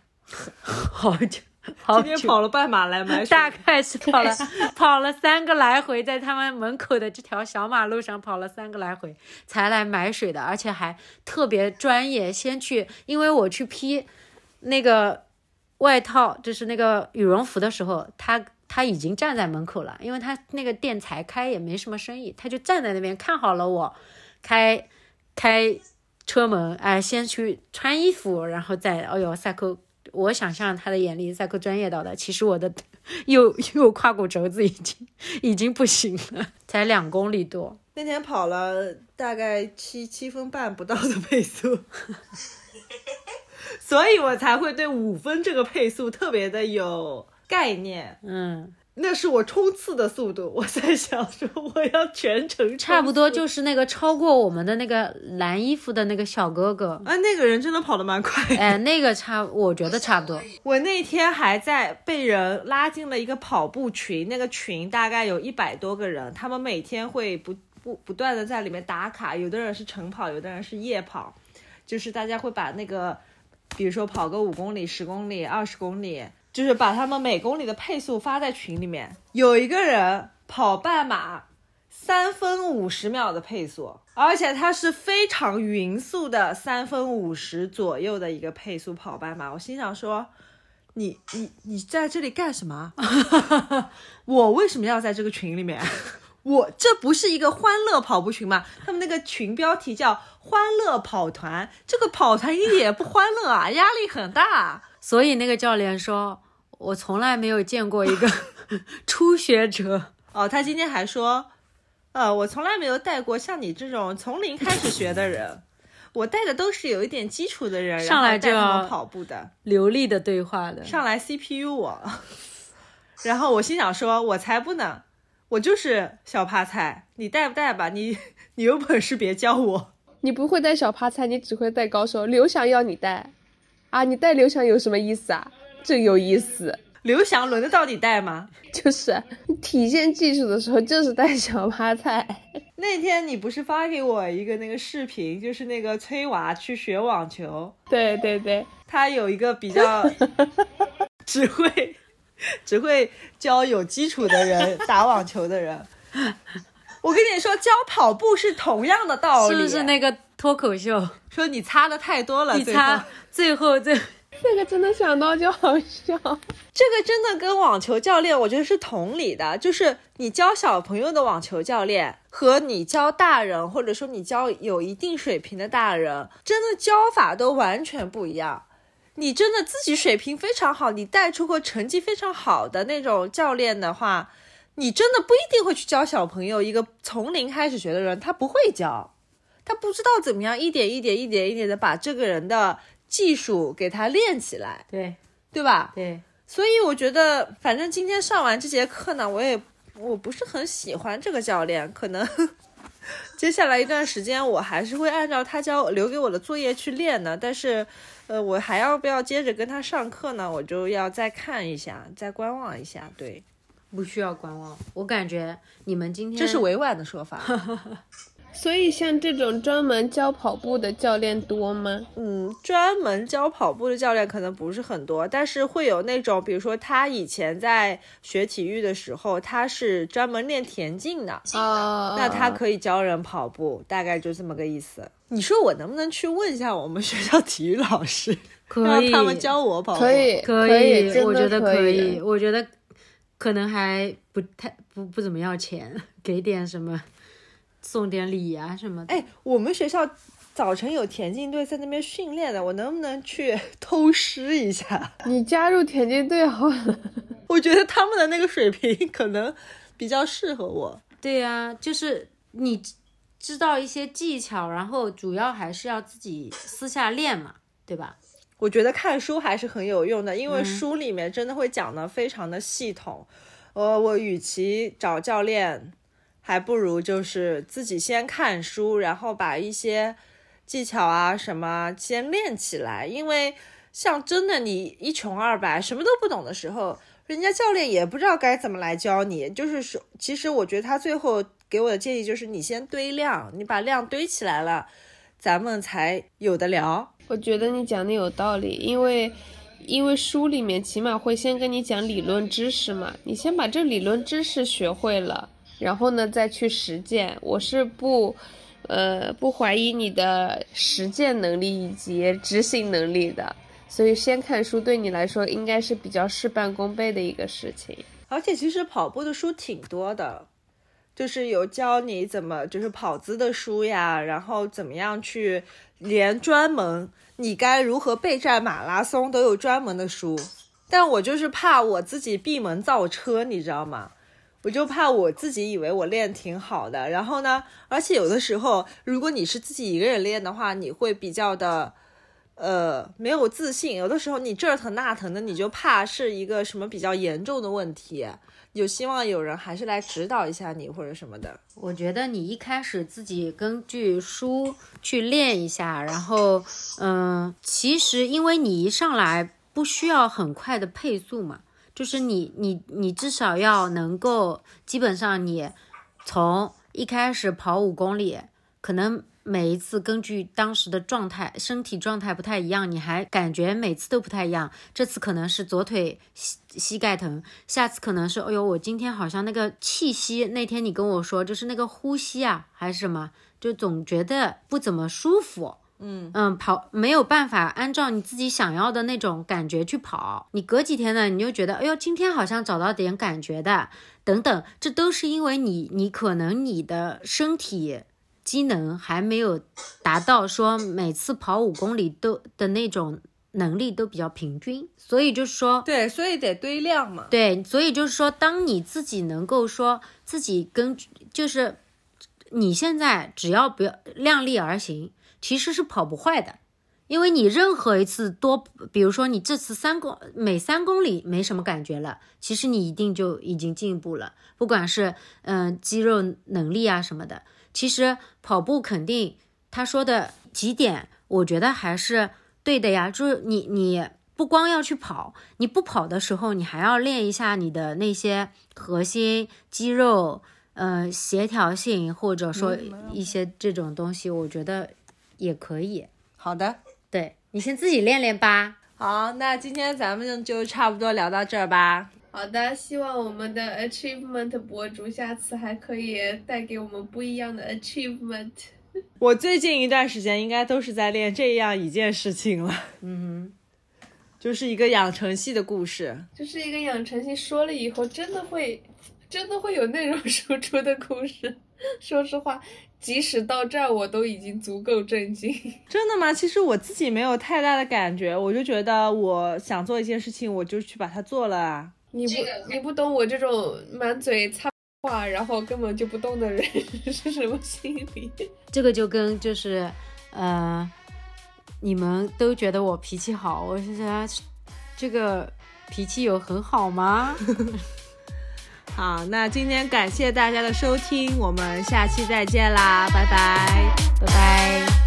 好久好久。今天跑了半马来买水，大概是跑了跑了三个来回，在他们门口的这条小马路上跑了三个来回，才来买水的，而且还特别专业。先去，因为我去批那个外套，就是那个羽绒服的时候，他他已经站在门口了，因为他那个店才开，也没什么生意，他就站在那边看好了我开开车门，哎，先去穿衣服，然后再，哎呦，赛扣。我想象他的眼里赛扣专业到的，其实我的 右右胯骨轴子已经已经不行了，才两公里多。那天跑了大概七七分半不到的配速，所以我才会对五分这个配速特别的有概念。嗯，那是我冲刺的速度，我在想说我要全程差不多就是那个超过我们的那个蓝衣服的那个小哥哥，啊，那个人真的跑得蛮快。哎，那个差，我觉得差不多。我那天还在被人拉进了一个跑步群，那个群大概有一百多个人，他们每天会不不不断的在里面打卡，有的人是晨跑，有的人是夜跑，就是大家会把那个，比如说跑个五公里、十公里、二十公里，就是把他们每公里的配速发在群里面。有一个人跑半马，三分五十秒的配速，而且他是非常匀速的三分五十左右的一个配速跑半马。我心想说，你你你在这里干什么？我为什么要在这个群里面？我这不是一个欢乐跑步群吗？他们那个群标题叫“欢乐跑团”，这个跑团一点也不欢乐啊，压力很大。所以那个教练说，我从来没有见过一个 初学者。哦，他今天还说，呃，我从来没有带过像你这种从零开始学的人，我带的都是有一点基础的人，上来就带他们要跑步的，流利的对话的，上来 CPU 我。然后我心想说，我才不呢，我就是小趴菜，你带不带吧？你你有本事别教我。你不会带小趴菜，你只会带高手。刘翔要你带，啊，你带刘翔有什么意思啊？这有意思，刘翔轮得到你带吗？就是体现技术的时候就是带小趴菜。那天你不是发给我一个那个视频，就是那个崔娃去学网球，对对对，他有一个比较 只会只会教有基础的人打网球的人。我跟你说，教跑步是同样的道理，是不是那个脱口秀？说你擦的太多了，最后你擦，最后最 这个真的想到就好笑。这个真的跟网球教练，我觉得是同理的，就是你教小朋友的网球教练和你教大人，或者说你教有一定水平的大人，真的教法都完全不一样。你真的自己水平非常好，你带出过成绩非常好的那种教练的话，你真的不一定会去教小朋友。一个从零开始学的人，他不会教，他不知道怎么样一点一点、一点一点的把这个人的技术给他练起来，对对吧？对，所以我觉得，反正今天上完这节课呢，我也我不是很喜欢这个教练，可能 接下来一段时间我还是会按照他教留给我的作业去练的。但是，呃，我还要不要接着跟他上课呢？我就要再看一下，再观望一下。对，不需要观望。我感觉你们今天这是委婉的说法。所以像这种专门教跑步的教练多吗？嗯，专门教跑步的教练可能不是很多，但是会有那种，比如说他以前在学体育的时候，他是专门练田径的，哦，那他可以教人跑步，大概就这么个意思。你说我能不能去问一下我们学校体育老师，可以，让他们教我跑步？可以可以，我觉得可以，我觉得可能还不太不不怎么要钱，给点什么，送点礼啊什么的。哎，我们学校早晨有田径队在那边训练的，我能不能去 偷师一下？你加入田径队好了。我觉得他们的那个水平可能比较适合我。对呀、就是你知知道一些技巧，然后主要还是要自己私下练嘛，对吧？我觉得看书还是很有用的，因为嗯书里面真的会讲的非常的系统。呃，我与其找教练，还不如就是自己先看书，然后把一些技巧啊什么先练起来。因为像真的你一穷二白，什么都不懂的时候，人家教练也不知道该怎么来教你。就是说，其实我觉得他最后给我的建议就是，你先堆量，你把量堆起来了，咱们才有的聊。我觉得你讲的有道理，因为因为书里面起码会先跟你讲理论知识嘛，你先把这理论知识学会了，然后呢再去实践。我是不，呃，不怀疑你的实践能力以及执行能力的，所以先看书对你来说应该是比较事半功倍的一个事情。而且其实跑步的书挺多的，就是有教你怎么就是跑姿的书呀，然后怎么样去，连专门你该如何备战马拉松都有专门的书。但我就是怕我自己闭门造车，你知道吗？我就怕我自己以为我练挺好的，然后呢，而且有的时候，如果你是自己一个人练的话，你会比较的，呃，没有自信。有的时候你这儿疼那疼的，你就怕是一个什么比较严重的问题，就希望有人还是来指导一下你或者什么的。我觉得你一开始自己根据书去练一下，然后，嗯，其实因为你一上来不需要很快的配速嘛，就是你你你至少要能够，基本上你从一开始跑五公里，可能每一次根据当时的状态、身体状态不太一样，你还感觉每次都不太一样。这次可能是左腿膝膝盖疼，下次可能是，哎呦，我今天好像那个气息，那天你跟我说，就是那个呼吸啊，还是什么，就总觉得不怎么舒服。嗯嗯，跑没有办法按照你自己想要的那种感觉去跑，你隔几天呢，你就觉得，哎呦，今天好像找到点感觉的，等等，这都是因为你你可能你的身体机能还没有达到说每次跑五公里都的那种能力都比较平均，所以就是说，对，所以得堆量嘛。对，所以就是说，当你自己能够说自己根据，就是你现在只要不要量力而行，其实是跑不坏的。因为你任何一次多，比如说你这次三公每三公里没什么感觉了，其实你一定就已经进步了，不管是嗯、呃肌肉能力啊什么的。其实跑步肯定他说的几点，我觉得还是对的呀。就是你你不光要去跑，你不跑的时候，你还要练一下你的那些核心肌肉，呃，协调性，或者说一些这种东西，我觉得也可以。好的，对你先自己练练吧。好，那今天咱们就差不多聊到这儿吧。好的，希望我们的 achievement 博主下次还可以带给我们不一样的 achievement。我最近一段时间应该都是在练这样一件事情了，嗯就是一个养成系的故事。就是一个养成系，说了以后真的会，真的会有内容输出的故事。说实话，即使到这儿，我都已经足够震惊。真的吗？其实我自己没有太大的感觉，我就觉得我想做一件事情，我就去把它做了啊。你不，你不懂我这种满嘴擦话，然后根本就不动的人 是什么心理。这个就跟就是，呃，你们都觉得我脾气好，我是想这个脾气有很好吗？好，那今天感谢大家的收听，我们下期再见啦，拜拜。拜拜。